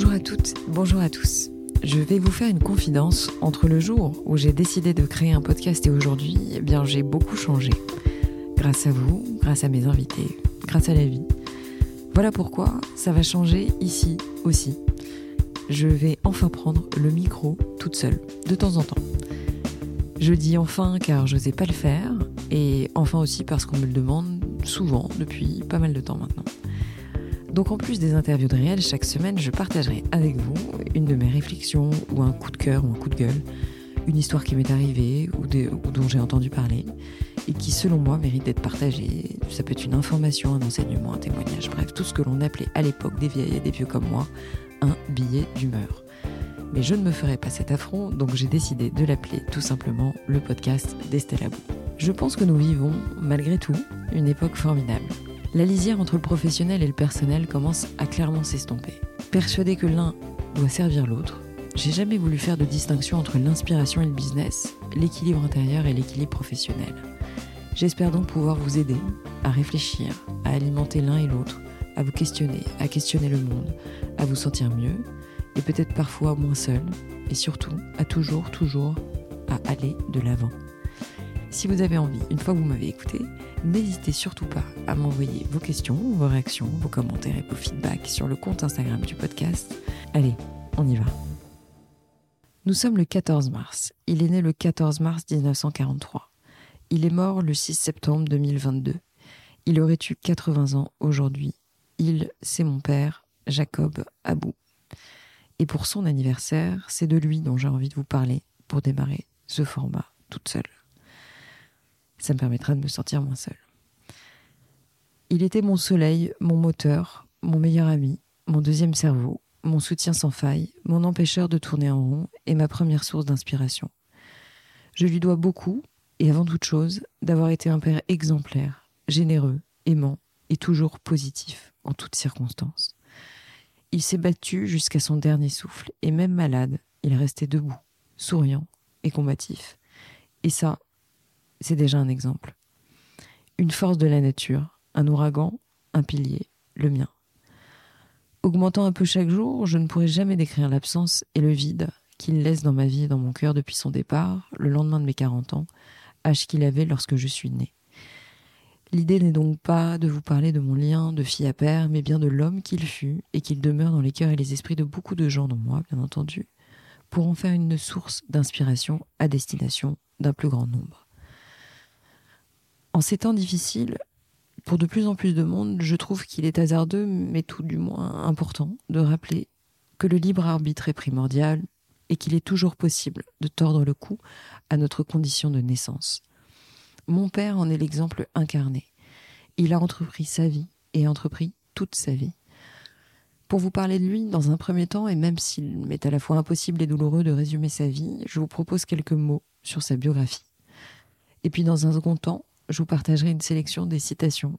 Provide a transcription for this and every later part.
Bonjour à toutes, bonjour à tous. Je vais vous faire une confidence. Entre le jour où j'ai décidé de créer un podcast et aujourd'hui, eh bien, j'ai beaucoup changé. Grâce à vous, grâce à mes invités, grâce à la vie. Voilà pourquoi ça va changer ici aussi. Je vais enfin prendre le micro toute seule, de temps en temps. Je dis enfin car je n'osais pas le faire, et enfin aussi parce qu'on me le demande souvent depuis pas mal de temps maintenant. Donc en plus des interviews de réel, chaque semaine, je partagerai avec vous une de mes réflexions ou un coup de cœur ou un coup de gueule, une histoire qui m'est arrivée ou, dont j'ai entendu parler et qui selon moi mérite d'être partagée. Ça peut être une information, un enseignement, un témoignage, bref, tout ce que l'on appelait à l'époque des vieilles et des vieux comme moi un billet d'humeur. Mais je ne me ferai pas cet affront, donc j'ai décidé de l'appeler tout simplement le podcast d'Estelle Abou. Je pense que nous vivons, malgré tout, une époque formidable. La lisière entre le professionnel et le personnel commence à clairement s'estomper. Persuadé que l'un doit servir l'autre, j'ai jamais voulu faire de distinction entre l'inspiration et le business, l'équilibre intérieur et l'équilibre professionnel. J'espère donc pouvoir vous aider à réfléchir, à alimenter l'un et l'autre, à vous questionner, à questionner le monde, à vous sentir mieux, et peut-être parfois moins seul, et surtout à toujours, toujours à aller de l'avant. Si vous avez envie, une fois que vous m'avez écouté, n'hésitez surtout pas à m'envoyer vos questions, vos réactions, vos commentaires et vos feedbacks sur le compte Instagram du podcast. Allez, on y va. Nous sommes le 14 mars. Il est né le 14 mars 1943. Il est mort le 6 septembre 2022. Il aurait eu 80 ans aujourd'hui. Il, c'est mon père, Jacob Abou. Et pour son anniversaire, c'est de lui dont j'ai envie de vous parler pour démarrer ce format toute seule. Ça me permettra de me sentir moins seule. Il était mon soleil, mon moteur, mon meilleur ami, mon deuxième cerveau, mon soutien sans faille, mon empêcheur de tourner en rond et ma première source d'inspiration. Je lui dois beaucoup, et avant toute chose, d'avoir été un père exemplaire, généreux, aimant et toujours positif en toutes circonstances. Il s'est battu jusqu'à son dernier souffle, et même malade, il restait debout, souriant et combatif. Et ça, c'est déjà un exemple. Une force de la nature, un ouragan, un pilier, le mien. Augmentant un peu chaque jour, je ne pourrai jamais décrire l'absence et le vide qu'il laisse dans ma vie et dans mon cœur depuis son départ, le lendemain de mes 40 ans, âge qu'il avait lorsque je suis née. L'idée n'est donc pas de vous parler de mon lien de fille à père, mais bien de l'homme qu'il fut et qu'il demeure dans les cœurs et les esprits de beaucoup de gens, dont moi, bien entendu, pour en faire une source d'inspiration à destination d'un plus grand nombre. En ces temps difficiles, pour de plus en plus de monde, je trouve qu'il est hasardeux, mais tout du moins important, de rappeler que le libre arbitre est primordial et qu'il est toujours possible de tordre le cou à notre condition de naissance. Mon père en est l'exemple incarné. Il a entrepris sa vie et entrepris toute sa vie. Pour vous parler de lui, dans un premier temps, et même s'il m'est à la fois impossible et douloureux de résumer sa vie, je vous propose quelques mots sur sa biographie. Et puis dans un second temps, je vous partagerai une sélection des citations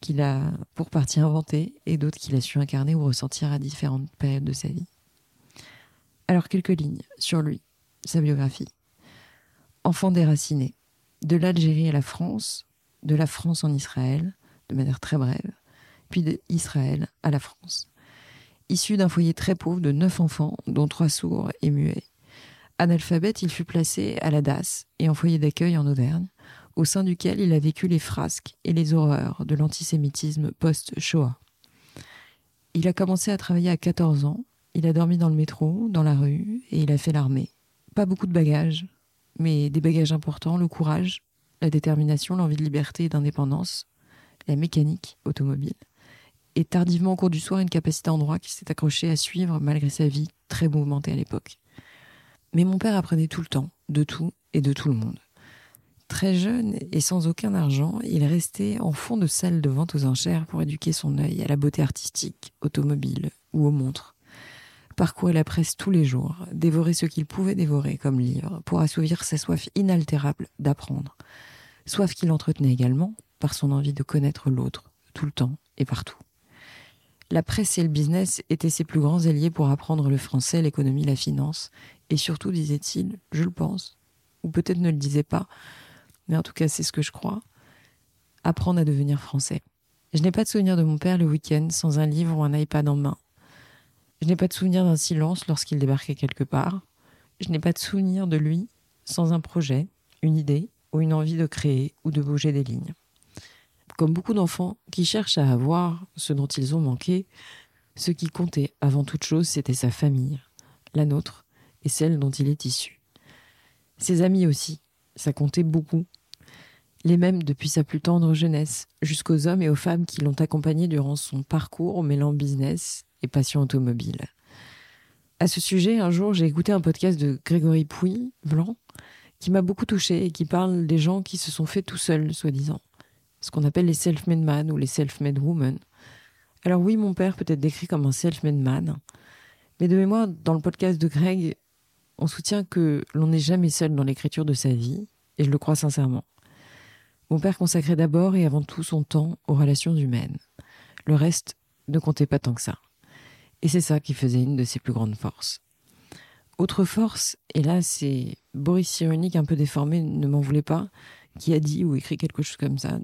qu'il a pour partie inventées et d'autres qu'il a su incarner ou ressentir à différentes périodes de sa vie. Alors quelques lignes sur lui, sa biographie. Enfant déraciné, de l'Algérie à la France, de la France en Israël, de manière très brève, puis d'Israël à la France. Issu d'un foyer très pauvre de neuf enfants, dont trois sourds et muets. Analphabète, il fut placé à la DAS et en foyer d'accueil en Auvergne, au sein duquel il a vécu les frasques et les horreurs de l'antisémitisme post-Shoah. Il a commencé à travailler à 14 ans, il a dormi dans le métro, dans la rue, et il a fait l'armée. Pas beaucoup de bagages, mais des bagages importants, le courage, la détermination, l'envie de liberté et d'indépendance, la mécanique automobile, et tardivement au cours du soir une capacité en droit qui s'est accrochée à suivre malgré sa vie très mouvementée à l'époque. Mais mon père apprenait tout le temps, de tout et de tout le monde. Très jeune et sans aucun argent, il restait en fond de salle de vente aux enchères pour éduquer son œil à la beauté artistique, automobile ou aux montres. Parcourait la presse tous les jours, dévorait ce qu'il pouvait dévorer comme livre pour assouvir sa soif inaltérable d'apprendre. Soif qu'il entretenait également par son envie de connaître l'autre, tout le temps et partout. La presse et le business étaient ses plus grands alliés pour apprendre le français, l'économie, la finance, et surtout, disait-il, je le pense, ou peut-être ne le disait pas, mais en tout cas c'est ce que je crois, apprendre à devenir français. Je n'ai pas de souvenir de mon père le week-end sans un livre ou un iPad en main. Je n'ai pas de souvenir d'un silence lorsqu'il débarquait quelque part. Je n'ai pas de souvenir de lui sans un projet, une idée ou une envie de créer ou de bouger des lignes. Comme beaucoup d'enfants qui cherchent à avoir ce dont ils ont manqué, ce qui comptait avant toute chose, c'était sa famille, la nôtre et celle dont il est issu. Ses amis aussi, ça comptait beaucoup. Les mêmes depuis sa plus tendre jeunesse, jusqu'aux hommes et aux femmes qui l'ont accompagné durant son parcours mêlant business et passion automobile. À ce sujet, un jour, j'ai écouté un podcast de Grégory Pouy, blanc, qui m'a beaucoup touché et qui parle des gens qui se sont faits tout seuls, soi-disant. Ce qu'on appelle les self-made man ou les self-made women. Alors oui, mon père peut être décrit comme un self-made man, mais de mémoire, dans le podcast de Greg, on soutient que l'on n'est jamais seul dans l'écriture de sa vie, et je le crois sincèrement. Mon père consacrait d'abord et avant tout son temps aux relations humaines. Le reste ne comptait pas tant que ça. Et c'est ça qui faisait une de ses plus grandes forces. Autre force, et là c'est Boris Cyrulnik un peu déformé, ne m'en voulait pas, qui a dit ou écrit quelque chose comme ça.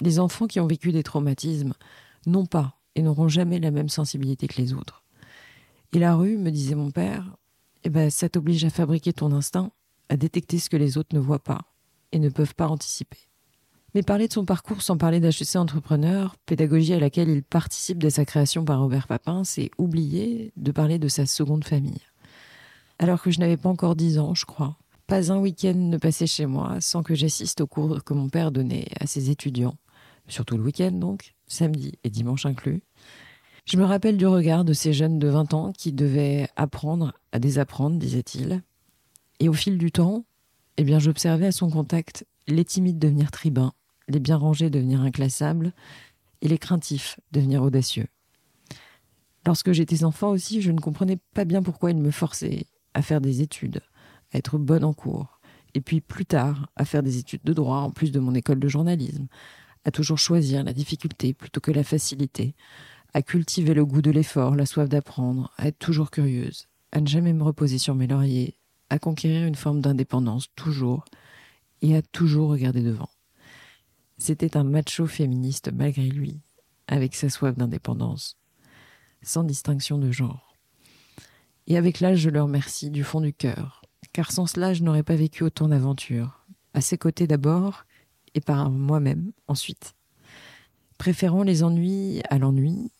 Les enfants qui ont vécu des traumatismes n'ont pas et n'auront jamais la même sensibilité que les autres. Et la rue, me disait mon père, eh ben, ça t'oblige à fabriquer ton instinct, à détecter ce que les autres ne voient pas et ne peuvent pas anticiper. Mais parler de son parcours sans parler d'HEC entrepreneur, pédagogie à laquelle il participe de sa création par Robert Papin, c'est oublier de parler de sa seconde famille. Alors que je n'avais pas encore dix ans, je crois. Pas un week-end ne passait chez moi sans que j'assiste aux cours que mon père donnait à ses étudiants, surtout le week-end donc, samedi et dimanche inclus. Je me rappelle du regard de ces jeunes de 20 ans qui devaient apprendre à désapprendre, disait-il. Et au fil du temps, eh bien, j'observais à son contact les timides devenir tribuns, les bien rangés devenir inclassables, et les craintifs devenir audacieux. Lorsque j'étais enfant aussi, je ne comprenais pas bien pourquoi il me forçait à faire des études, à être bonne en cours, et puis plus tard à faire des études de droit en plus de mon école de journalisme, à toujours choisir la difficulté plutôt que la facilité, à cultiver le goût de l'effort, la soif d'apprendre, à être toujours curieuse, à ne jamais me reposer sur mes lauriers, à conquérir une forme d'indépendance toujours, et à toujours regarder devant. C'était un macho féministe malgré lui, avec sa soif d'indépendance, sans distinction de genre. Et avec l'âge, je le remercie du fond du cœur, car sans cela, je n'aurais pas vécu autant d'aventures, à ses côtés d'abord, et par moi-même ensuite. Préférant les ennuis à l'ennui,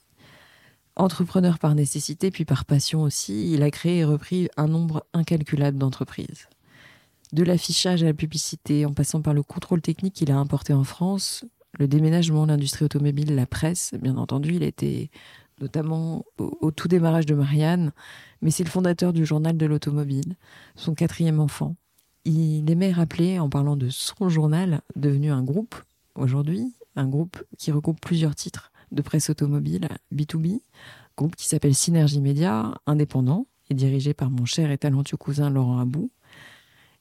entrepreneur par nécessité puis par passion aussi, il a créé et repris un nombre incalculable d'entreprises. De l'affichage à la publicité, en passant par le contrôle technique qu'il a importé en France, le déménagement, l'industrie automobile, la presse, bien entendu, il était notamment au, tout démarrage de Marianne, mais c'est le fondateur du journal de l'automobile, son quatrième enfant. Il aimait rappeler, en parlant de son journal, devenu un groupe aujourd'hui, un groupe qui regroupe plusieurs titres de presse automobile B2B, groupe qui s'appelle Synergie Média, indépendant et dirigé par mon cher et talentueux cousin Laurent Abou.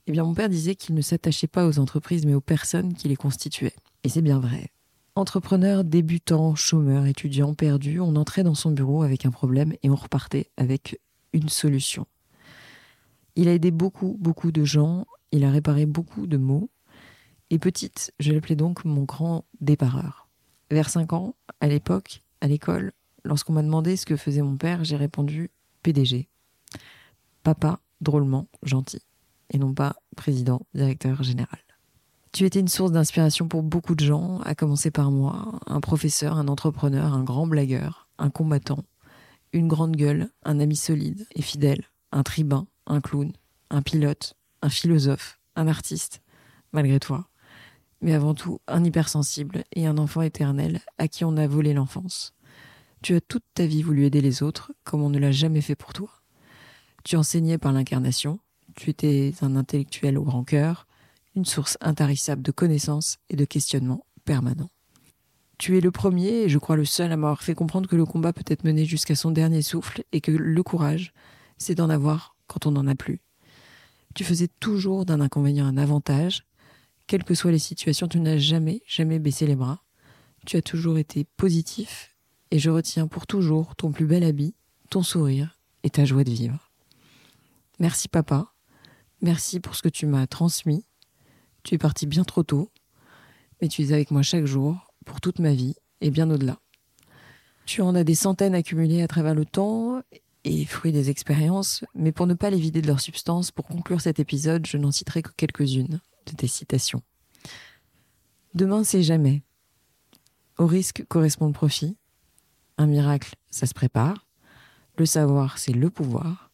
Eh bien, mon père disait qu'il ne s'attachait pas aux entreprises mais aux personnes qui les constituaient. Et c'est bien vrai. Entrepreneur, débutant, chômeur, étudiant, perdu, on entrait dans son bureau avec un problème et on repartait avec une solution. Il a aidé beaucoup, beaucoup de gens, il a réparé beaucoup de mots, et petite, je l'appelais donc mon grand dépareur. Vers 5 ans, à l'époque, à l'école, lorsqu'on m'a demandé ce que faisait mon père, j'ai répondu PDG. Papa, drôlement gentil, et non pas président, directeur général. Tu étais une source d'inspiration pour beaucoup de gens, à commencer par moi, un professeur, un entrepreneur, un grand blagueur, un combattant, une grande gueule, un ami solide et fidèle, un tribun, un clown, un pilote, un philosophe, un artiste, malgré toi mais avant tout un hypersensible et un enfant éternel à qui on a volé l'enfance. Tu as toute ta vie voulu aider les autres comme on ne l'a jamais fait pour toi. Tu enseignais par l'incarnation, tu étais un intellectuel au grand cœur, une source intarissable de connaissances et de questionnements permanents. Tu es le premier et je crois le seul à m'avoir fait comprendre que le combat peut être mené jusqu'à son dernier souffle et que le courage, c'est d'en avoir quand on n'en a plus. Tu faisais toujours d'un inconvénient un avantage quelles que soient les situations, tu n'as jamais, jamais baissé les bras. Tu as toujours été positif et je retiens pour toujours ton plus bel habit, ton sourire et ta joie de vivre. Merci papa, merci pour ce que tu m'as transmis. Tu es parti bien trop tôt, mais tu es avec moi chaque jour, pour toute ma vie et bien au-delà. Tu en as des centaines accumulées à travers le temps et fruit des expériences, mais pour ne pas les vider de leur substance, pour conclure cet épisode, je n'en citerai que quelques-unes de tes citations. Demain, c'est jamais. Au risque correspond le profit. Un miracle, ça se prépare. Le savoir, c'est le pouvoir.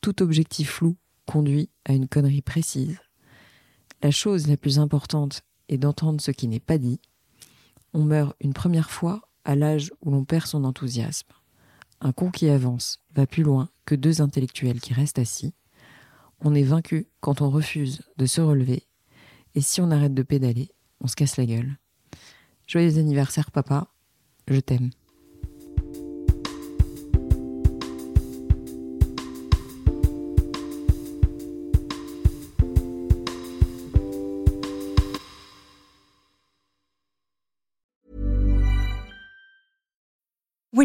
Tout objectif flou conduit à une connerie précise. La chose la plus importante est d'entendre ce qui n'est pas dit. On meurt une première fois à l'âge où l'on perd son enthousiasme. Un con qui avance va plus loin que deux intellectuels qui restent assis. On est vaincu quand on refuse de se relever. Et si on arrête de pédaler, on se casse la gueule. Joyeux anniversaire, papa. Je t'aime.